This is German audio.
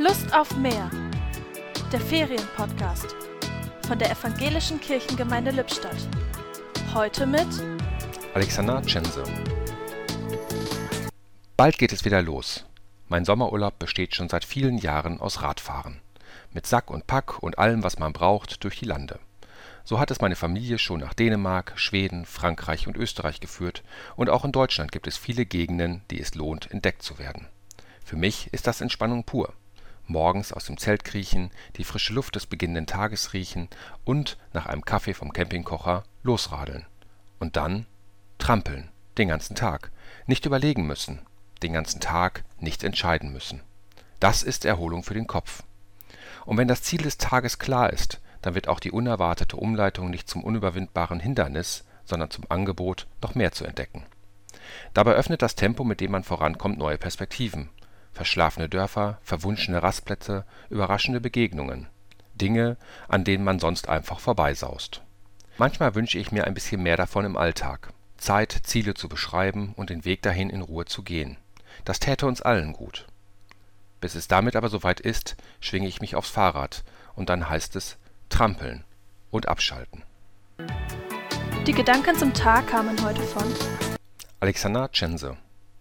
Lust auf mehr. Der Ferienpodcast von der Evangelischen Kirchengemeinde Lippstadt. Heute mit Alexander Tschense. Bald geht es wieder los. Mein Sommerurlaub besteht schon seit vielen Jahren aus Radfahren. Mit Sack und Pack und allem, was man braucht, durch die Lande. So hat es meine Familie schon nach Dänemark, Schweden, Frankreich und Österreich geführt, und auch in Deutschland gibt es viele Gegenden, die es lohnt, entdeckt zu werden. Für mich ist das Entspannung pur. Morgens aus dem Zelt kriechen, die frische Luft des beginnenden Tages riechen und nach einem Kaffee vom Campingkocher losradeln. Und dann trampeln, den ganzen Tag. Nicht überlegen müssen, den ganzen Tag nicht entscheiden müssen. Das ist Erholung für den Kopf. Und wenn das Ziel des Tages klar ist, dann wird auch die unerwartete Umleitung nicht zum unüberwindbaren Hindernis, sondern zum Angebot, noch mehr zu entdecken. Dabei öffnet das Tempo, mit dem man vorankommt, neue Perspektiven. Verschlafene Dörfer, verwunschene Rastplätze, überraschende Begegnungen. Dinge, an denen man sonst einfach vorbeisaust. Manchmal wünsche ich mir ein bisschen mehr davon im Alltag. Zeit, Ziele zu beschreiben und den Weg dahin in Ruhe zu gehen. Das täte uns allen gut. Bis es damit aber soweit ist, schwinge ich mich aufs Fahrrad und dann heißt es trampeln und abschalten. Die Gedanken zum Tag kamen heute von Alexander Tschense